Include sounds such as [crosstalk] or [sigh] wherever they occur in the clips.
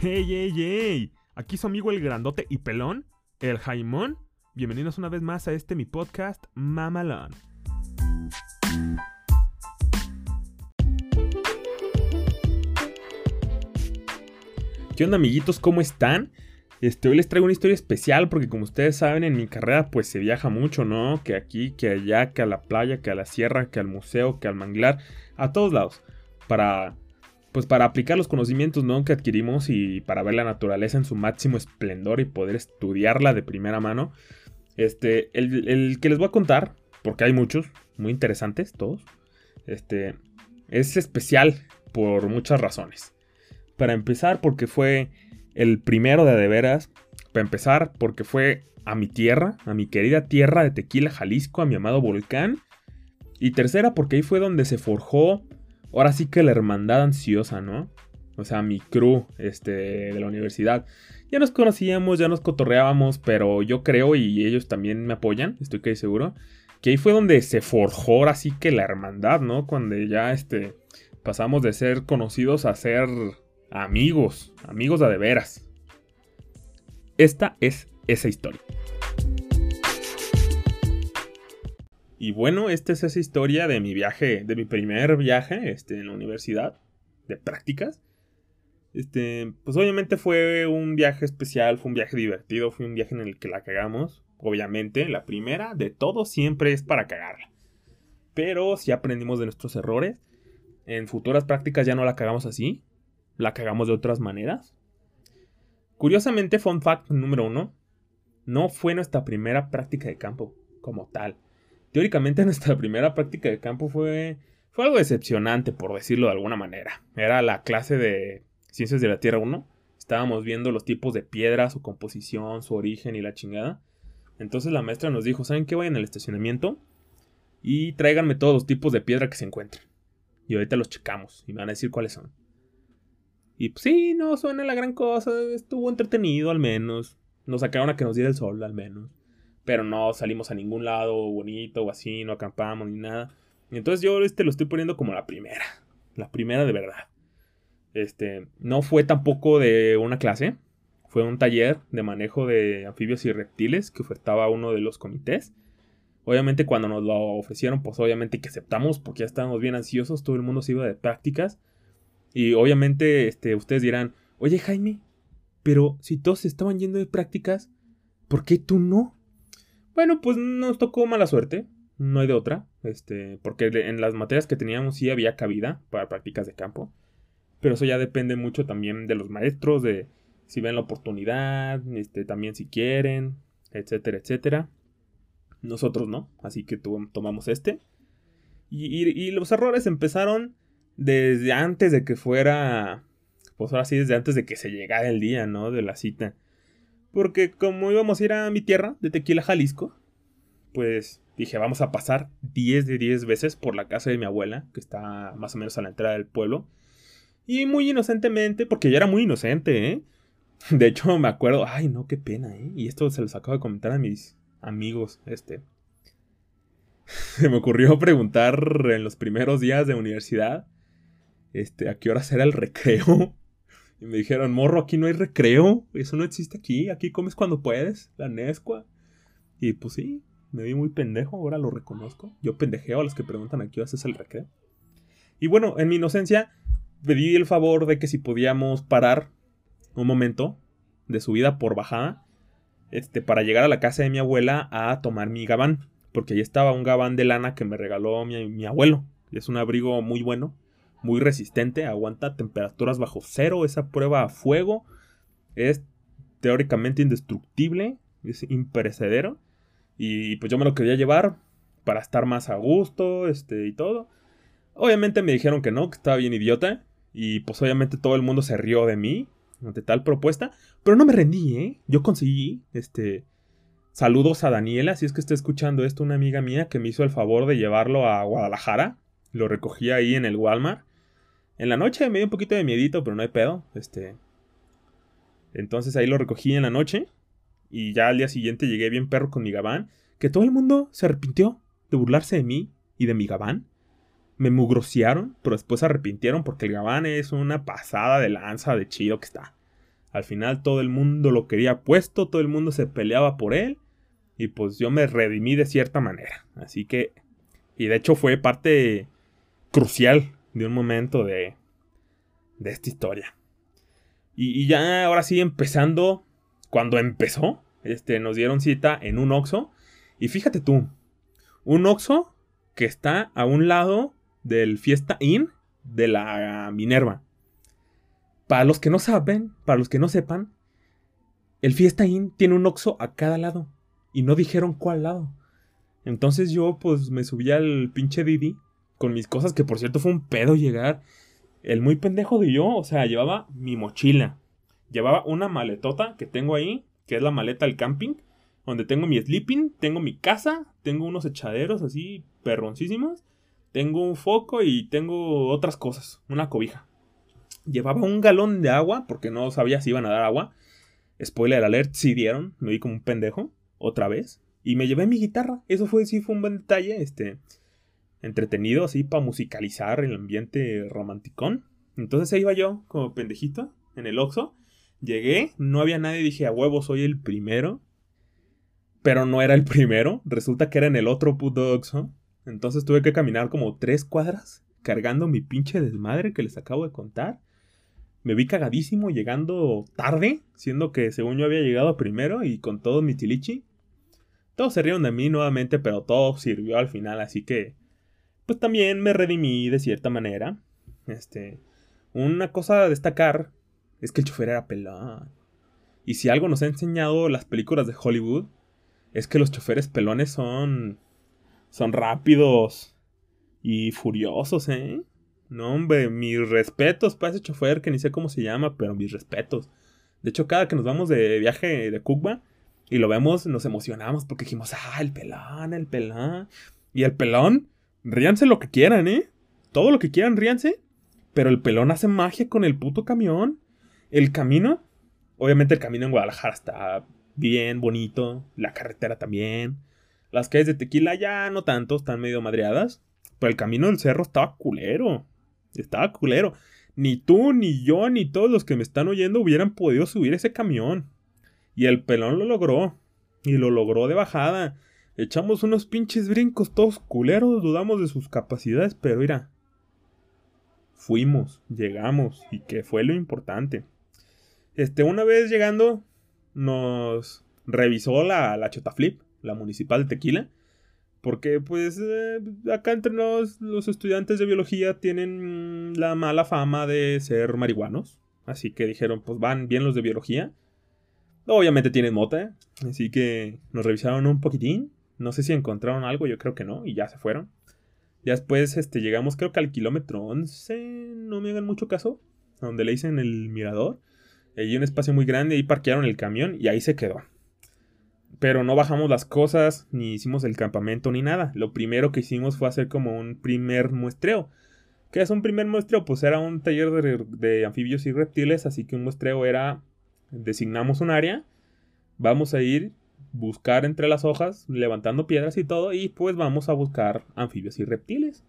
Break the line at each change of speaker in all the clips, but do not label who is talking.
¡Hey, hey, hey! Aquí su amigo el grandote y pelón, el Jaimón. Bienvenidos una vez más a este mi podcast, Mamalón. ¿Qué onda, amiguitos? ¿Cómo están? Este, hoy les traigo una historia especial porque como ustedes saben en mi carrera pues se viaja mucho, ¿no? Que aquí, que allá, que a la playa, que a la sierra, que al museo, que al manglar, a todos lados. Para pues para aplicar los conocimientos ¿no? que adquirimos y para ver la naturaleza en su máximo esplendor y poder estudiarla de primera mano. Este, el, que les voy a contar, porque hay muchos, muy interesantes todos, este, es especial por muchas razones. Para empezar, porque fue el primero de de veras. Para empezar, porque fue a mi tierra, a mi querida tierra de Tequila, Jalisco, a mi amado volcán. Y tercera, porque ahí fue donde se forjó ahora sí que la hermandad ansiosa, ¿no? O sea, mi crew este, de la universidad. Ya nos conocíamos, ya nos cotorreábamos, pero yo creo, y ellos también me apoyan, estoy casi seguro, que ahí fue donde se forjó ahora sí que la hermandad, ¿no? Cuando ya este, pasamos de ser conocidos a ser amigos, amigos de, de veras. Esta es esa historia. Y bueno, esta es esa historia de mi viaje, de mi primer viaje este, en la universidad, de prácticas. Este, pues obviamente fue un viaje especial, fue un viaje divertido, fue un viaje en el que la cagamos. Obviamente, la primera de todo siempre es para cagarla. Pero si aprendimos de nuestros errores, en futuras prácticas ya no la cagamos así, la cagamos de otras maneras. Curiosamente, fun fact número uno, no fue nuestra primera práctica de campo como tal teóricamente [laughs] nuestra primera práctica de campo fue, fue algo decepcionante, por decirlo de alguna manera. Era la clase de Ciencias de la Tierra 1. Estábamos viendo los tipos de piedra, su composición, su origen y la chingada. Entonces la maestra nos dijo, ¿saben qué? Vayan al estacionamiento y tráiganme todos los tipos de piedra que se encuentren. Y ahorita los checamos y me van a decir cuáles son. Y pues sí, no suena la gran cosa, estuvo entretenido al menos. Nos sacaron a que nos diera el sol al menos pero no salimos a ningún lado bonito o así, no acampamos ni nada. entonces yo este lo estoy poniendo como la primera, la primera de verdad. Este, no fue tampoco de una clase, fue un taller de manejo de anfibios y reptiles que ofertaba uno de los comités. Obviamente cuando nos lo ofrecieron, pues obviamente que aceptamos porque ya estábamos bien ansiosos, todo el mundo se iba de prácticas. Y obviamente este, ustedes dirán, oye Jaime, pero si todos estaban yendo de prácticas, ¿por qué tú no? Bueno, pues nos tocó mala suerte. No hay de otra. Este, porque en las materias que teníamos sí había cabida para prácticas de campo. Pero eso ya depende mucho también de los maestros, de si ven la oportunidad, este, también si quieren, etcétera, etcétera. Nosotros no, así que tomamos este. Y, los errores empezaron desde antes de que fuera, pues ahora sí, desde antes de que se llegara el día, ¿no? De la cita. Porque como íbamos a ir a mi tierra, de Tequila, Jalisco, pues dije, vamos a pasar 10 de 10 veces por la casa de mi abuela, que está más o menos a la entrada del pueblo. Y muy inocentemente, porque yo era muy inocente, ¿eh? [laughs] De hecho, me acuerdo, ay, no, qué pena, ¿eh? Y esto se los acabo de comentar a mis amigos, este. [laughs] Se me ocurrió preguntar en los primeros días de universidad, este, a qué hora era el recreo. Y me dijeron, morro, aquí no hay recreo. Eso no existe aquí. Aquí comes cuando puedes. La Nesqua. Y pues sí, me vi muy pendejo. Ahora lo reconozco. Yo pendejeo a los que preguntan aquí es el recreo. Y bueno, en mi inocencia, pedí el favor de que si podíamos parar un momento de subida por bajada. Este, para llegar a la casa de mi abuela a tomar mi gabán. Porque ahí estaba un gabán de lana que me regaló mi, mi abuelo. Es un abrigo muy bueno muy resistente, aguanta temperaturas bajo cero, esa prueba a fuego es teóricamente indestructible, es imperecedero y pues yo me lo quería llevar para estar más a gusto, este y todo. Obviamente me dijeron que no, que estaba bien idiota y pues obviamente todo el mundo se rió de mí ante tal propuesta, pero no me rendí, ¿eh? Yo conseguí este Saludos a Daniela, si es que está escuchando esto, una amiga mía que me hizo el favor de llevarlo a Guadalajara. Lo recogí ahí en el Walmart. En la noche me dio un poquito de miedito, pero no hay pedo. Este. Entonces ahí lo recogí en la noche. Y ya al día siguiente llegué bien perro con mi gabán. Que todo el mundo se arrepintió de burlarse de mí y de mi gabán. Me mugrosearon, pero después se arrepintieron porque el gabán es una pasada de lanza de chido que está. Al final todo el mundo lo quería puesto, todo el mundo se peleaba por él. Y pues yo me redimí de cierta manera. Así que... Y de hecho fue parte crucial de un momento de, de esta historia. Y, ya ahora sí empezando, cuando empezó, este, nos dieron cita en un Oxxo. Y fíjate tú, un Oxxo que está a un lado del Fiesta Inn de la Minerva. Para los que no saben, para los que no sepan, el Fiesta Inn tiene un Oxxo a cada lado. Y no dijeron cuál lado. Entonces yo pues me subí al pinche Didi con mis cosas, que por cierto fue un pedo llegar. El muy pendejo de yo, o sea, llevaba mi mochila. Llevaba una maletota que tengo ahí, que es la maleta del camping, donde tengo mi sleeping, tengo mi casa, tengo unos echaderos así perroncísimos, tengo un foco y tengo otras cosas, una cobija. Llevaba un galón de agua, porque no sabía si iban a dar agua. Spoiler alert, sí dieron, me vi como un pendejo, otra vez. Y me llevé mi guitarra, eso fue, sí fue un buen detalle, este, entretenido así para musicalizar el ambiente romanticón. Entonces ahí iba yo, como pendejito, en el Oxxo. Llegué, no había nadie, dije, a huevo, soy el primero. Pero no era el primero, resulta que era en el otro puto Oxxo. Entonces tuve que caminar como tres cuadras cargando mi pinche desmadre que les acabo de contar. Me vi cagadísimo llegando tarde, siendo que según yo había llegado primero y con todo mi tilichi. Todos se rieron de mí nuevamente, pero todo sirvió al final, así que pues también me redimí de cierta manera. Este, una cosa a destacar es que el chofer era pelón. Y si algo nos ha enseñado las películas de Hollywood, es que los choferes pelones son son rápidos y furiosos, ¿eh? No, hombre, mis respetos para ese chofer que ni sé cómo se llama, pero mis respetos. De hecho, cada que nos vamos de viaje de Cuba y lo vemos, nos emocionamos porque dijimos, ah, el pelón, el pelón. Y el pelón, ríanse lo que quieran, ¿eh? Todo lo que quieran, ríanse. Pero el pelón hace magia con el puto camión. El camino, obviamente el camino en Guadalajara está bien, bonito. La carretera también. Las calles de tequila ya no tanto, están medio madreadas. Pero el camino del cerro estaba culero. Estaba culero. Ni tú, ni yo, ni todos los que me están oyendo hubieran podido subir ese camión. Y el pelón lo logró. Y lo logró de bajada. Echamos unos pinches brincos todos culeros, dudamos de sus capacidades, pero mira. Fuimos, llegamos, y que fue lo importante. Este, una vez llegando, nos revisó la, la Chotaflip la municipal de Tequila. Porque pues eh, acá entre los, los estudiantes de biología tienen la mala fama de ser marihuanos. Así que dijeron, pues van bien los de biología. Obviamente tienen mota, así que nos revisaron un poquitín. No sé si encontraron algo, yo creo que no, y ya se fueron. Ya después este, llegamos creo que al kilómetro 11, no me hagan mucho caso, donde le dicen el mirador. Hay un espacio muy grande, ahí parquearon el camión y ahí se quedó. Pero no bajamos las cosas, ni hicimos el campamento, ni nada. Lo primero que hicimos fue hacer como un primer muestreo. ¿Qué es un primer muestreo? Pues era un taller de, anfibios y reptiles, así que un muestreo era, designamos un área, vamos a ir, buscar entre las hojas, levantando piedras y todo, y pues vamos a buscar anfibios y reptiles.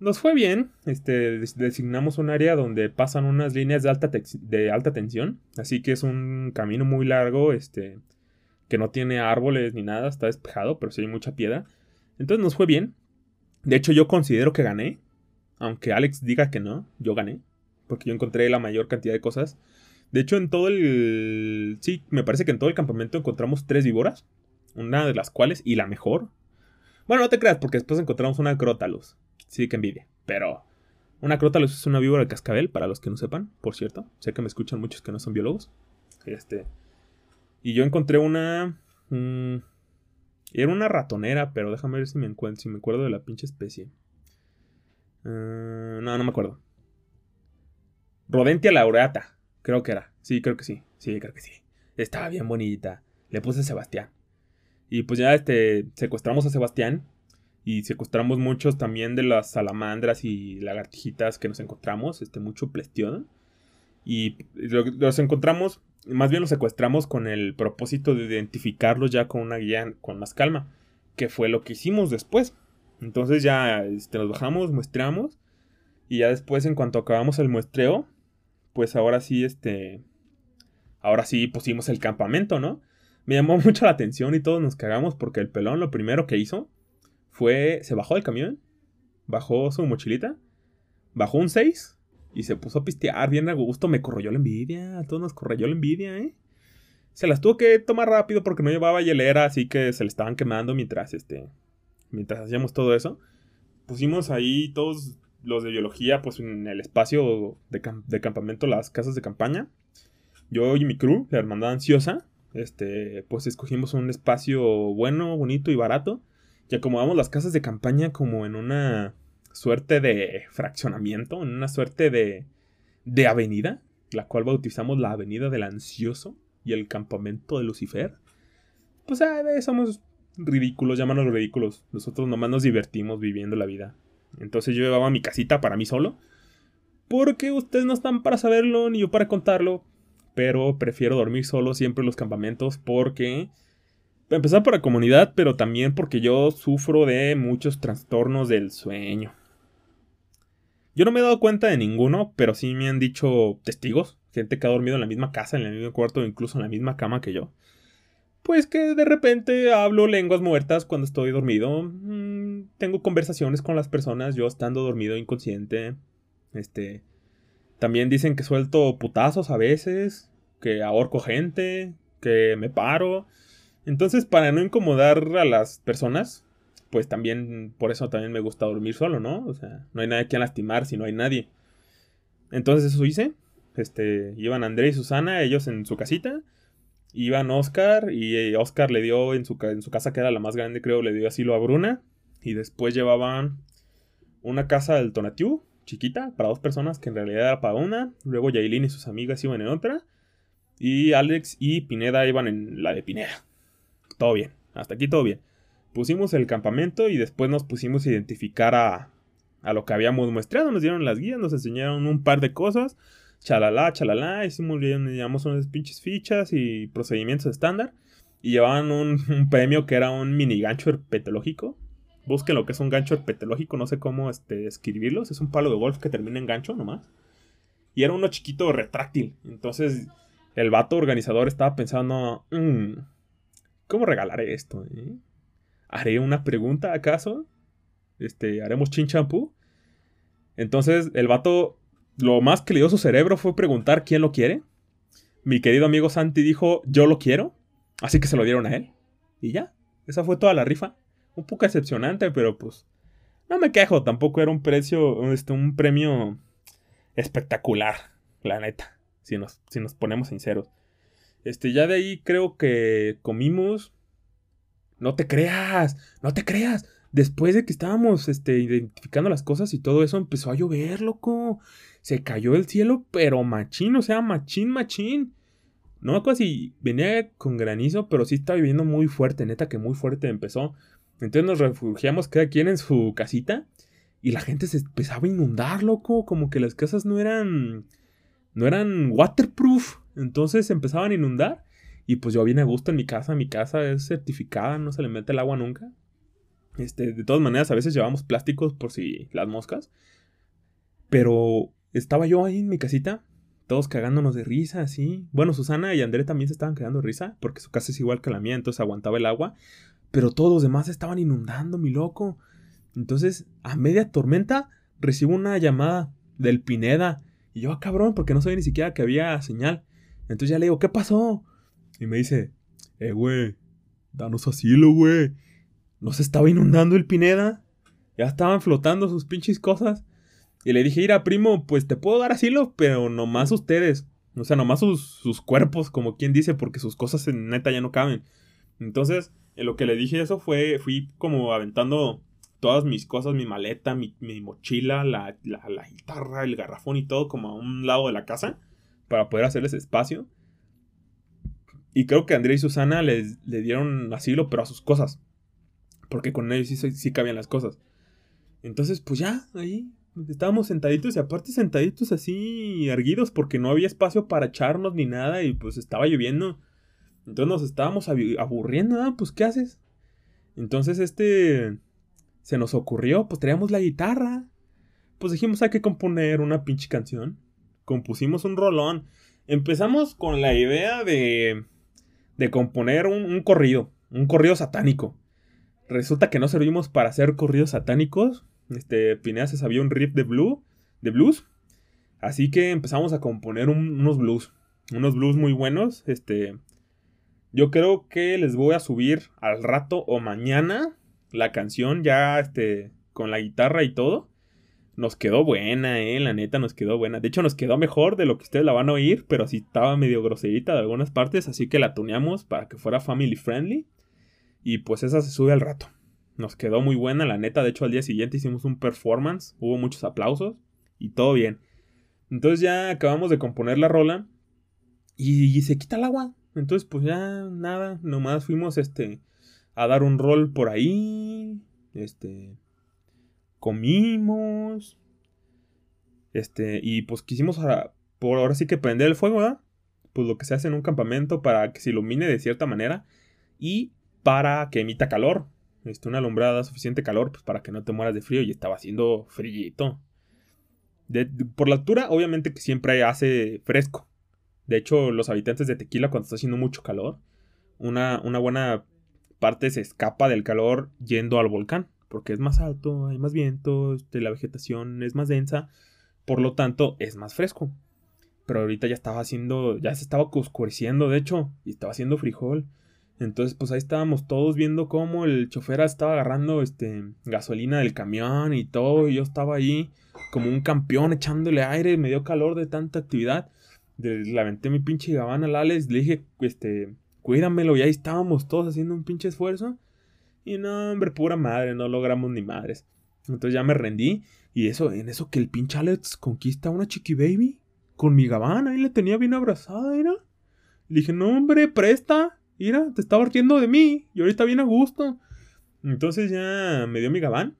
Nos fue bien, este, designamos un área donde pasan unas líneas de alta, de alta tensión, así que es un camino muy largo, este, que no tiene árboles ni nada, está despejado, pero sí hay mucha piedra. Entonces nos fue bien. De hecho, yo considero que gané. Aunque Alex diga que no, yo gané. Porque yo encontré la mayor cantidad de cosas. De hecho, en todo el... Sí, me parece que en todo el campamento encontramos tres víboras. Una de las cuales, y la mejor. Bueno, no te creas, porque después encontramos una crótalos. Sí, que envidia. Pero... Una crótalos es una víbora de cascabel, para los que no sepan, por cierto. Sé que me escuchan muchos que no son biólogos. Este... Y yo encontré una... era una ratonera, pero déjame ver si me, encuentro, si me acuerdo de la pinche especie. Ah, no, no me acuerdo. Rodentia laureata, creo que era. Sí, creo que sí. Sí, creo que sí. Estaba bien bonita. Le puse Sebastián. Y pues ya este, secuestramos a Sebastián. Y secuestramos muchos también de las salamandras y lagartijitas que nos encontramos. Este, mucho plestión. Y los encontramos más bien los secuestramos con el propósito de identificarlos ya con una guía con más calma, que fue lo que hicimos después. Entonces ya este, los bajamos, muestreamos, y ya después en cuanto acabamos el muestreo, pues ahora sí, este, ahora sí pusimos el campamento, ¿no? Me llamó [laughs] mucho la atención y todos nos cagamos porque el pelón lo primero que hizo fue, se bajó del camión, bajó su mochilita, bajó un 6 y se puso a pistear bien a gusto. Me corroyó la envidia, a todos nos corroyó la envidia, ¿eh? Se las tuvo que tomar rápido porque no llevaba hielera, así que se le estaban quemando mientras, este, mientras hacíamos todo eso. Pusimos ahí todos los de biología, pues en el espacio de, de campamento, las casas de campaña. Yo y mi crew, la hermandad ansiosa, este, pues escogimos un espacio bueno, bonito y barato. Y acomodamos las casas de campaña como en una suerte de fraccionamiento, en una suerte de, de avenida, la cual bautizamos la Avenida del Ansioso y el Campamento de Lucifer. Pues ah, somos ridículos, llámanos ridículos. Nosotros nomás nos divertimos viviendo la vida. Entonces yo llevaba mi casita para mí solo. Porque ustedes no están para saberlo ni yo para contarlo. Pero prefiero dormir solo siempre en los campamentos porque... Empezar por la comunidad, pero también porque yo sufro de muchos trastornos del sueño. Yo no me he dado cuenta de ninguno, pero sí me han dicho testigos, gente que ha dormido en la misma casa, en el mismo cuarto, incluso en la misma cama que yo. Pues que de repente hablo lenguas muertas cuando estoy dormido. Mm, tengo conversaciones con las personas, yo estando dormido inconsciente. Este. También dicen que suelto putazos a veces, que ahorco gente, que me paro. Entonces, para no incomodar a las personas, pues también, por eso también me gusta dormir solo, ¿no? O sea, no hay nadie que lastimar si no hay nadie. Entonces eso hice. Este, iban André y Susana, ellos en su casita. Iban Oscar y eh, Oscar le dio en su, en su casa, que era la más grande, creo, le dio asilo a Bruna. Y después llevaban una casa del Tonatiu, chiquita, para dos personas, que en realidad era para una. Luego Yailin y sus amigas iban en otra. Y Alex y Pineda iban en la de Pineda. Todo bien, hasta aquí todo bien pusimos el campamento y después nos pusimos a identificar a, a lo que habíamos muestrado. Nos dieron las guías, nos enseñaron un par de cosas. Chalala, chalala. Hicimos, llevamos unas pinches fichas y procedimientos estándar. Y llevaban [laughs] un, premio que era un mini gancho herpetológico. Busquen lo que es un gancho herpetológico, no sé cómo este, escribirlos. Es un palo de golf que termina en gancho nomás. Y era uno chiquito retráctil. Entonces el vato organizador estaba pensando, mm, ¿cómo regalaré esto? Eh? ¿Haré una pregunta acaso? Este, ¿haremos chin champú? Entonces el vato, lo más que le dio su cerebro fue preguntar quién lo quiere. Mi querido amigo Santi dijo, yo lo quiero. Así que se lo dieron a él. Y ya, esa fue toda la rifa. Un poco excepcionante, pero pues no me quejo. Tampoco era un precio, este, un premio espectacular, la neta. Si nos, si nos ponemos sinceros. Este, ya de ahí creo que comimos no te creas, no te creas. Después de que estábamos este, identificando las cosas y todo eso, empezó a llover, loco. Se cayó el cielo, pero machín, o sea, machín, machín. No me acuerdo si venía con granizo, pero sí estaba lloviendo muy fuerte, neta que muy fuerte empezó. Entonces nos refugiamos cada quien en su casita y la gente se empezaba a inundar, loco, como que las casas no eran no eran waterproof, entonces se empezaban a inundar y pues yo vine a gusto en mi casa, mi casa es certificada, no se le mete el agua nunca. Este, de todas maneras, a veces llevamos plásticos por si las moscas. Pero estaba yo ahí en mi casita, todos cagándonos de risa, así. Bueno, Susana y André también se estaban cagando de risa, porque su casa es igual que la mía, entonces aguantaba el agua. Pero todos los demás estaban inundando, mi loco. Entonces, a media tormenta, recibo una llamada del Pineda. Y yo, ah, cabrón, porque no sabía ni siquiera que había señal. Entonces ya le digo, ¿qué pasó? Y me dice, eh, güey, danos asilo, güey. ¿No estaba inundando el Pineda? Ya estaban flotando sus pinches cosas. Y le dije, mira, primo, pues te puedo dar asilo, pero nomás ustedes. O sea, nomás sus, sus cuerpos, como quien dice, porque sus cosas en neta ya no caben. Entonces, en lo que le dije eso fue, fui como aventando todas mis cosas, mi maleta, mi, mochila, la, la, la, guitarra, el garrafón y todo como a un lado de la casa para poder hacerles espacio. Y creo que Andrea y Susana le, le dieron asilo, pero a sus cosas. Porque con ellos sí, cabían las cosas. Entonces, pues ya, ahí estábamos sentaditos y aparte sentaditos así erguidos porque no había espacio para echarnos ni nada y pues estaba lloviendo. Entonces nos estábamos aburriendo, ¿ah? Pues ¿qué haces? Entonces este se nos ocurrió, pues traíamos la guitarra. Pues dijimos hay que componer una pinche canción. Compusimos un rolón empezamos con la idea de, de componer un, corrido, un corrido satánico. Resulta que no servimos para hacer corridos satánicos. Este, Pineda se sabía un riff de, blue, de blues. Así que empezamos a componer unos blues. Unos blues muy buenos. Este, yo creo que les voy a subir al rato o mañana la canción ya este, con la guitarra y todo. Nos quedó buena, eh, la neta nos quedó buena. De hecho nos quedó mejor de lo que ustedes la van a oír, pero sí estaba medio groserita de algunas partes, así que la tuneamos para que fuera family friendly. Y pues esa se sube al rato. Nos quedó muy buena, la neta. De hecho al día siguiente hicimos un performance, hubo muchos aplausos y todo bien. Entonces ya acabamos de componer la rola y, se quita el agua. Entonces pues ya nada, nomás fuimos este a dar un rol por ahí, este comimos. Este, y pues quisimos ahora, por ahora sí que prender el fuego, ¿verdad? Pues lo que se hace en un campamento para que se ilumine de cierta manera y para que emita calor. Este, una alumbrada suficiente calor pues para que no te mueras de frío y estaba haciendo frío. por la altura, obviamente que siempre hace fresco. De hecho, los habitantes de Tequila, cuando está haciendo mucho calor, una, una buena parte se escapa del calor yendo al volcán porque es más alto, hay más viento, este, la vegetación es más densa, por lo tanto es más fresco. Pero ahorita ya estaba haciendo, ya se estaba oscureciendo, de hecho, y estaba haciendo frijol. Entonces, pues ahí estábamos todos viendo cómo el chofer estaba agarrando este, gasolina del camión y todo. Y yo estaba ahí como un campeón echándole aire. Me dio calor de tanta actividad. Le aventé mi pinche gabana al Alex. Le dije, este, cuídamelo. Y ahí estábamos todos haciendo un pinche esfuerzo. Y no, hombre, pura madre, no logramos ni madres. Entonces ya me rendí. Y eso, en eso que el pinche Alex conquista a una chiqui baby. Con mi gabán, ahí le tenía bien abrazada, ¿era? Le dije, no, hombre, presta. Mira, te estaba riendo de mí. Y ahorita viene a gusto. Entonces ya me dio mi gabán.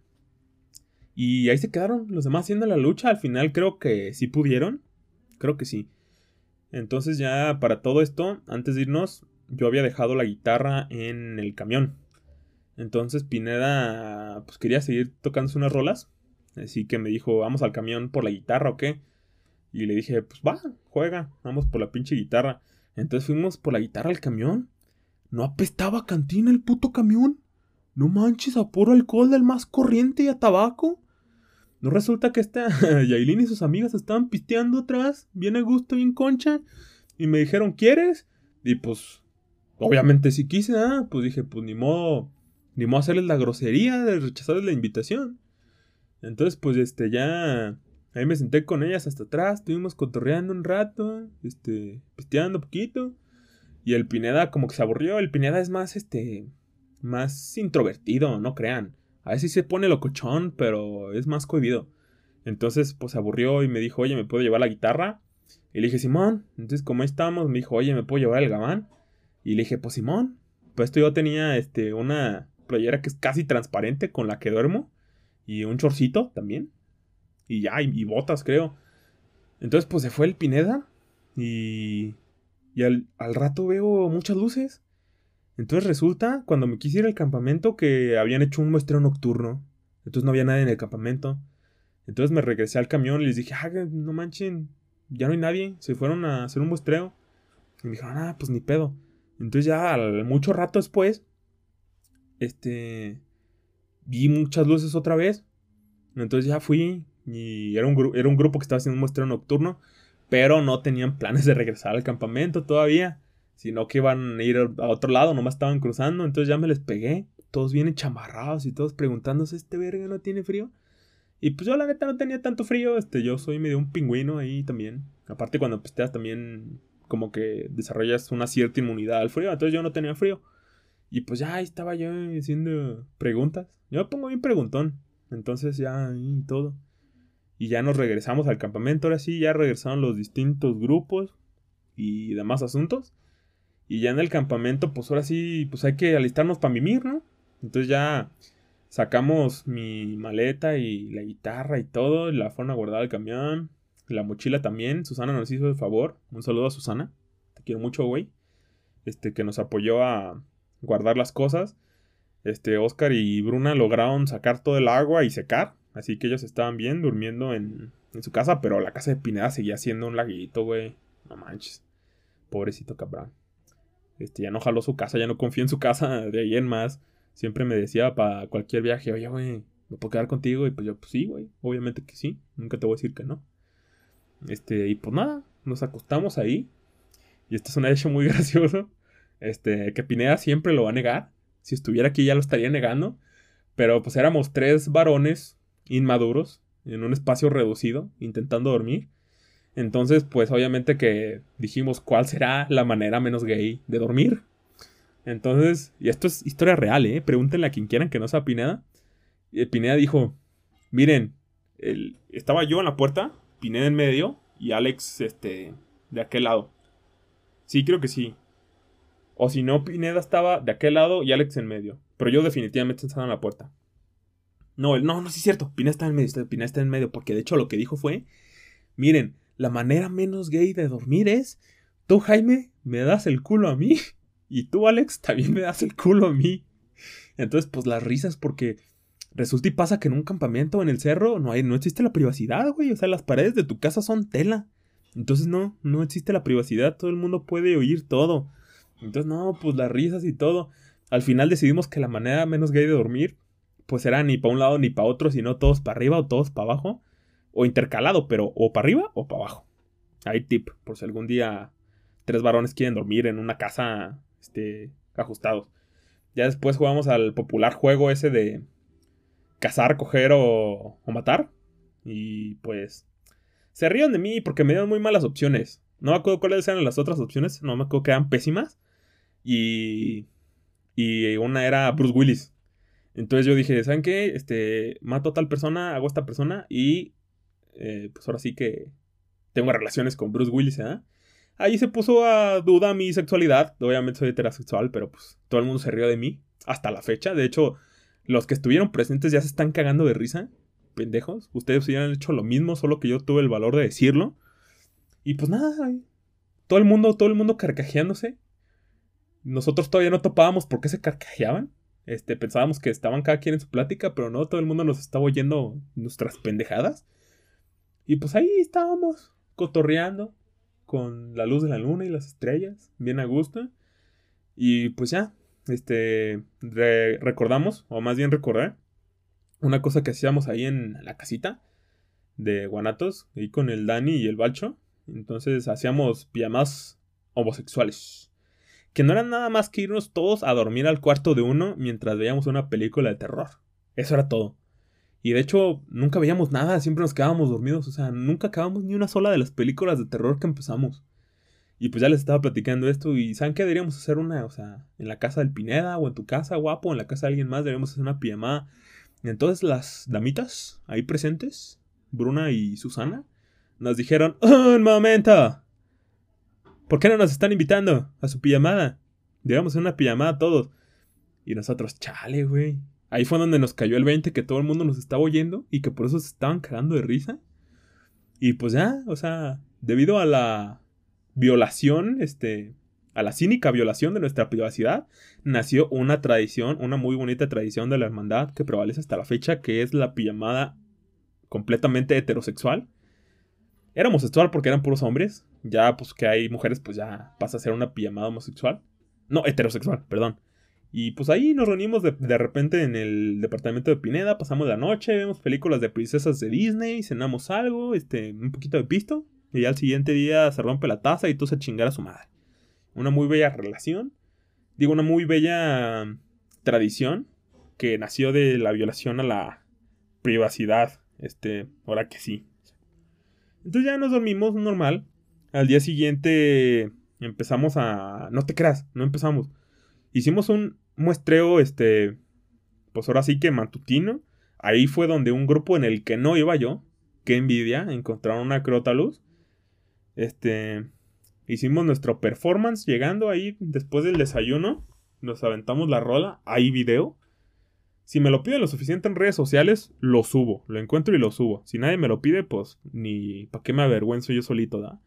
Y ahí se quedaron los demás haciendo la lucha. Al final creo que sí pudieron. Creo que sí. Entonces ya para todo esto, antes de irnos, yo había dejado la guitarra en el camión. Entonces Pineda pues quería seguir tocándose unas rolas. Así que me dijo, vamos al camión por la guitarra o qué. Y le dije, pues va, juega, vamos por la pinche guitarra. Entonces fuimos por la guitarra al camión. No apestaba cantina el puto camión. No manches a puro alcohol del más corriente y a tabaco. No resulta que esta [laughs] Yailin y sus amigas estaban pisteando atrás, bien a gusto, bien concha. Y me dijeron, ¿quieres? Y pues, obviamente si quise, ¿ah? Pues dije, pues ni modo ni modo hacerles la grosería de rechazarles la invitación. Entonces, pues, este, ya. Ahí me senté con ellas hasta atrás, estuvimos cotorreando un rato, este, pisteando un poquito. Y el Pineda como que se aburrió. El Pineda es más, este, más introvertido, no crean. A veces se pone locochón, pero es más cohibido. Entonces, pues se aburrió y me dijo, oye, ¿me puedo llevar la guitarra? Y le dije, Simón. Entonces, como ahí estamos, me dijo, oye, ¿me puedo llevar el gabán? Y le dije, pues Simón. Pues esto yo tenía, este, una, playera que es casi transparente con la que duermo. Y un chorcito también. Y ya, y, botas, creo. Entonces, pues se fue el Pineda. Y. Y al, al, rato veo muchas luces. Entonces resulta, cuando me quise ir al campamento, que habían hecho un muestreo nocturno. Entonces no había nadie en el campamento. Entonces me regresé al camión y les dije, ah, no manchen, ya no hay nadie. Se fueron a hacer un muestreo. Y me dijeron, ah, pues ni pedo. Entonces ya al mucho rato después, este, vi muchas luces otra vez. Entonces ya fui y era un, era un grupo que estaba haciendo un muestreo nocturno, pero no tenían planes de regresar al campamento todavía, sino que iban a ir a otro lado, nomás estaban cruzando, entonces ya me les pegué, todos vienen chamarrados y todos preguntándose, ¿este verga no tiene frío? Y pues yo la neta no tenía tanto frío, este, yo soy medio un pingüino ahí también. Aparte cuando pisteas también como que desarrollas una cierta inmunidad al frío, entonces yo no tenía frío. Y pues ya ahí estaba yo haciendo preguntas. Yo me pongo bien preguntón. Entonces ya y todo. Y ya nos regresamos al campamento. Ahora sí, ya regresaron los distintos grupos y demás asuntos. Y ya en el campamento, pues ahora sí, pues hay que alistarnos para mimir, ¿no? Entonces ya sacamos mi maleta y la guitarra y todo. La fueron a guardar al camión. La mochila también. Susana nos hizo el favor. Un saludo a Susana. Te quiero mucho, güey. Este, que nos apoyó a, guardar las cosas. Este, Oscar y Bruna lograron sacar todo el agua y secar. Así que ellos estaban bien durmiendo en, en su casa, pero la casa de Pineda seguía siendo un laguito, güey. no manches. Pobrecito cabrón. Este, ya no jaló su casa, ya no confío en su casa de ahí en más. Siempre me decía para cualquier viaje, oye, güey, ¿me puedo quedar contigo? Y pues yo, pues sí, güey, obviamente que sí. Nunca te voy a decir que no. Este, y pues nada, nos acostamos ahí. Y esto es un hecho muy [laughs] gracioso. Este, que Pineda siempre lo va a negar. Si estuviera aquí ya lo estaría negando. Pero pues éramos tres varones inmaduros en un espacio reducido, intentando dormir. Entonces, pues obviamente que dijimos cuál será la manera menos gay de dormir. Entonces, y esto es historia real, ¿eh? Pregúntenle a quien quieran que no sea Pineda. Y Pineda dijo, miren, estaba yo en la puerta, Pineda en medio y Alex, este, de aquel lado. Sí, creo que sí. O si no, Pineda estaba de aquel lado y Alex en medio. Pero yo definitivamente estaba en la puerta. No, no, no, sí es cierto. Pineda está en medio, Pineda está en medio. Porque de hecho lo que dijo fue, miren, la manera menos gay de dormir es, tú Jaime, me das el culo a mí. Y tú Alex, también me das el culo a mí. Entonces, pues las risas porque resulta y pasa que en un campamento en el cerro no, hay, no existe la privacidad, güey. O sea, las paredes de tu casa son tela. Entonces no, no existe la privacidad. Todo el mundo puede oír todo. Entonces, no, pues las risas y todo. Al final decidimos que la manera menos gay de dormir, pues era ni para un lado ni para otro, sino todos para arriba o todos para abajo. O intercalado, pero o para arriba o para abajo. Hay tip, por si algún día tres varones quieren dormir en una casa este, ajustados. Ya después jugamos al popular juego ese de cazar, coger o, o matar. Y pues se ríen de mí porque me dieron muy malas opciones. No me acuerdo cuáles eran las otras opciones. No me acuerdo que eran pésimas. Y. Y una era Bruce Willis. Entonces yo dije, ¿saben qué? Este, mato a tal persona, hago a esta persona y. Eh, pues ahora sí que tengo relaciones con Bruce Willis, ¿eh? Ahí se puso a duda mi sexualidad. Obviamente soy heterosexual, pero pues todo el mundo se rió de mí. Hasta la fecha. De hecho, los que estuvieron presentes ya se están cagando de risa. Pendejos. Ustedes hubieran hecho lo mismo, solo que yo tuve el valor de decirlo. Y pues nada, todo el mundo, todo el mundo carcajeándose. Nosotros todavía no topábamos por qué se carcajeaban. Este, pensábamos que estaban cada quien en su plática, pero no, todo el mundo nos estaba oyendo nuestras pendejadas. Y pues ahí estábamos, cotorreando, con la luz de la luna y las estrellas, bien a gusto. Y pues ya, este, recordamos, o más bien recordar, una cosa que hacíamos ahí en la casita de Guanatos, ahí con el Dani y el Balcho. Entonces hacíamos pijamas homosexuales que no era nada más que irnos todos a dormir al cuarto de uno mientras veíamos una película de terror. Eso era todo. Y de hecho, nunca veíamos nada, siempre nos quedábamos dormidos, o sea, nunca acabamos ni una sola de las películas de terror que empezamos. Y pues ya les estaba platicando esto y ¿saben qué? Deberíamos hacer una, o sea, en la casa del Pineda o en tu casa, guapo, en la casa de alguien más, deberíamos hacer una pijamada. Y entonces las damitas ahí presentes, Bruna y Susana, nos dijeron, ¡Un momento! ¿Por qué no nos están invitando a su pijamada? Digamos una pijamada todos. Y nosotros, chale, güey. Ahí fue donde nos cayó el 20 que todo el mundo nos estaba oyendo y que por eso se estaban cagando de risa. Y pues ya, o sea, debido a la violación, este, a la cínica violación de nuestra privacidad, nació una tradición, una muy bonita tradición de la hermandad que prevalece hasta la fecha, que es la pijamada completamente heterosexual. Era homosexual porque eran puros hombres. Ya, pues que hay mujeres, pues ya pasa a ser una pijamada homosexual. No, heterosexual, perdón. Y pues ahí nos reunimos de, repente en el departamento de Pineda, pasamos la noche, vemos películas de princesas de Disney, cenamos algo, este, un poquito de pisto. Y ya al siguiente día se rompe la taza y tú se chingar a su madre. Una muy bella relación. Digo, una muy bella tradición que nació de la violación a la privacidad. Este, ahora que sí. Entonces ya nos dormimos normal. Al día siguiente empezamos a... No te creas, no empezamos. Hicimos un muestreo, este... Pues ahora sí que matutino. Ahí fue donde un grupo en el que no iba yo, qué envidia, encontraron una luz. Este... Hicimos nuestro performance llegando ahí después del desayuno. Nos aventamos la rola. Hay video. Si me lo piden lo suficiente en redes sociales, lo subo. Lo encuentro y lo subo. Si nadie me lo pide, pues ni para qué me avergüenzo yo solito, ¿da?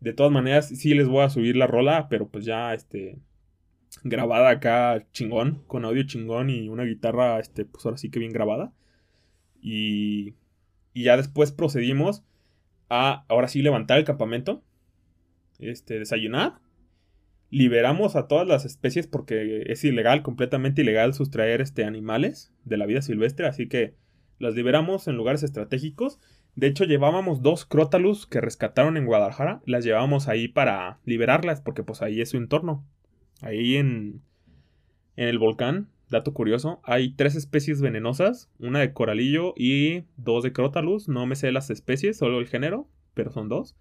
De todas maneras, sí les voy a subir la rola, pero pues ya, este, grabada acá chingón, con audio chingón y una guitarra, este, pues ahora sí que bien grabada. Y, y ya después procedimos a, ahora sí, levantar el campamento. este, desayunar. Liberamos a todas las especies porque es ilegal, completamente ilegal sustraer este, animales de la vida silvestre, así que las liberamos en lugares estratégicos. De hecho, llevábamos dos crótalus que rescataron en Guadalajara, las llevábamos ahí para liberarlas porque pues ahí es su entorno. Ahí en, en el volcán, dato curioso, hay tres especies venenosas, una de coralillo y dos de crótalus, no me sé las especies, solo el género, pero son dos.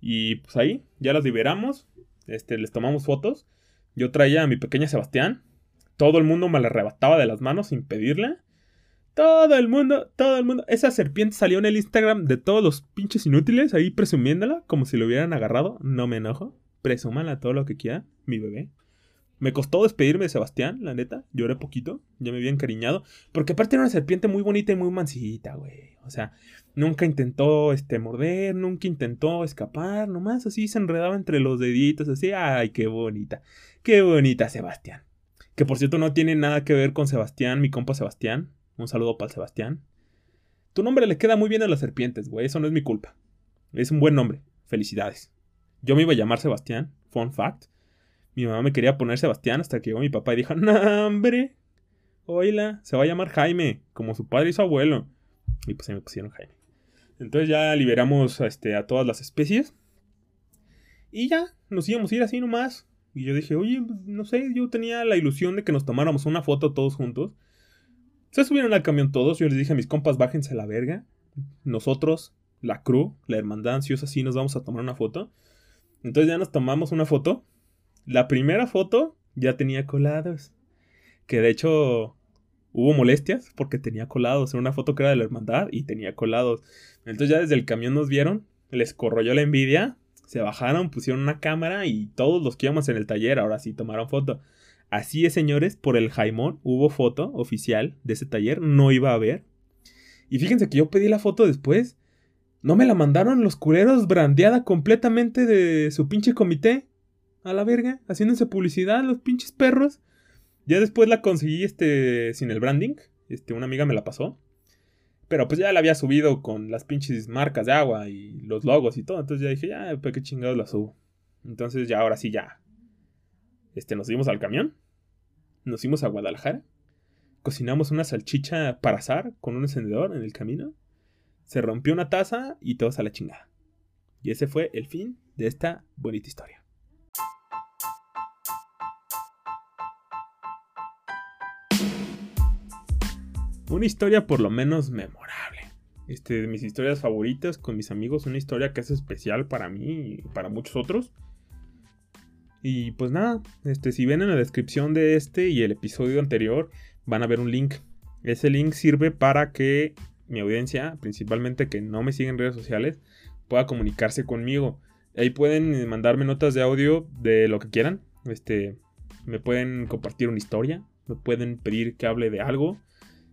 Y pues ahí ya las liberamos, este, les tomamos fotos. Yo traía a mi pequeña Sebastián. Todo el mundo me la arrebataba de las manos sin pedirle. Todo el mundo, todo el mundo. Esa serpiente salió en el Instagram de todos los pinches inútiles ahí presumiéndola como si lo hubieran agarrado. No me enojo. Presúmanla todo lo que quiera, mi bebé. Me costó despedirme de Sebastián, la neta. Lloré poquito, ya me había encariñado. Porque aparte era una serpiente muy bonita y muy mansita, güey. O sea, nunca intentó este, morder, nunca intentó escapar. Nomás así se enredaba entre los deditos, así. Ay, qué bonita. Qué bonita, Sebastián. Que por cierto no tiene nada que ver con Sebastián, mi compa Sebastián. Un saludo para Sebastián. Tu nombre le queda muy bien a las serpientes, güey. Eso no es mi culpa. Es un buen nombre. Felicidades. Yo me iba a llamar Sebastián. Fun fact. Mi mamá me quería poner Sebastián hasta que llegó mi papá y dijo, no, hombre, oíla, se va a llamar Jaime, como su padre y su abuelo. Y pues se me pusieron Jaime. Entonces ya liberamos este, a todas las especies. Y ya, nos íbamos a ir así nomás. Y yo dije, oye, no sé, yo tenía la ilusión de que nos tomáramos una foto todos juntos. Se subieron al camión todos. Yo les dije a mis compas, bájense a la verga. Nosotros, la crew, la hermandad ansiosa, así nos vamos a tomar una foto. Entonces ya nos tomamos una foto. La primera foto ya tenía colados. Que de hecho hubo molestias porque tenía colados. Era una foto que era de la hermandad y tenía colados. Entonces ya desde el camión nos vieron, les corroyó la envidia, se bajaron, pusieron una cámara y todos los que íbamos en el taller ahora sí tomaron foto. Así es, señores, por el Jaimón hubo foto oficial de ese taller, no iba a haber. Y fíjense que yo pedí la foto después. No me la mandaron los culeros brandeada completamente de su pinche comité a la verga, haciéndose publicidad los pinches perros. Ya después la conseguí este sin el branding, este una amiga me la pasó. Pero pues ya la había subido con las pinches marcas de agua y los logos y todo, entonces ya dije, ya, pues qué chingados la subo. Entonces ya ahora sí ya este nos dimos al camión. Nos fuimos a Guadalajara. Cocinamos una salchicha para asar con un encendedor en el camino. Se rompió una taza y todos a la chingada. Y ese fue el fin de esta bonita historia. una historia por lo menos memorable. Este, de mis historias favoritas con mis amigos, una historia que es especial para mí y para muchos otros. Y pues nada, este, si ven en la descripción de este y el episodio anterior, van a ver un link. Ese link sirve para que mi audiencia, principalmente que no me sigue en redes sociales, pueda comunicarse conmigo. Ahí pueden mandarme notas de audio de lo que quieran. Este, me pueden compartir una historia, me pueden pedir que hable de algo,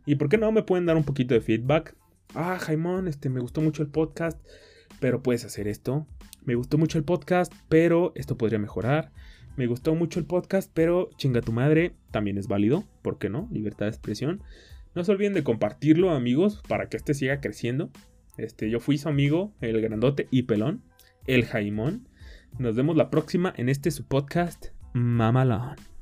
y por qué no me pueden dar un poquito de feedback. Ah, Jaimón, este, me gustó mucho el podcast, pero puedes hacer esto. Me gustó mucho el podcast, pero esto podría mejorar. Me gustó mucho el podcast, pero chinga tu madre, también es válido. ¿Por qué no? Libertad de expresión. No se olviden de compartirlo, amigos, para que este siga creciendo. Este, yo fui su amigo, el grandote y pelón, el Jaimón. Nos vemos la próxima en este su podcast, Mamalón.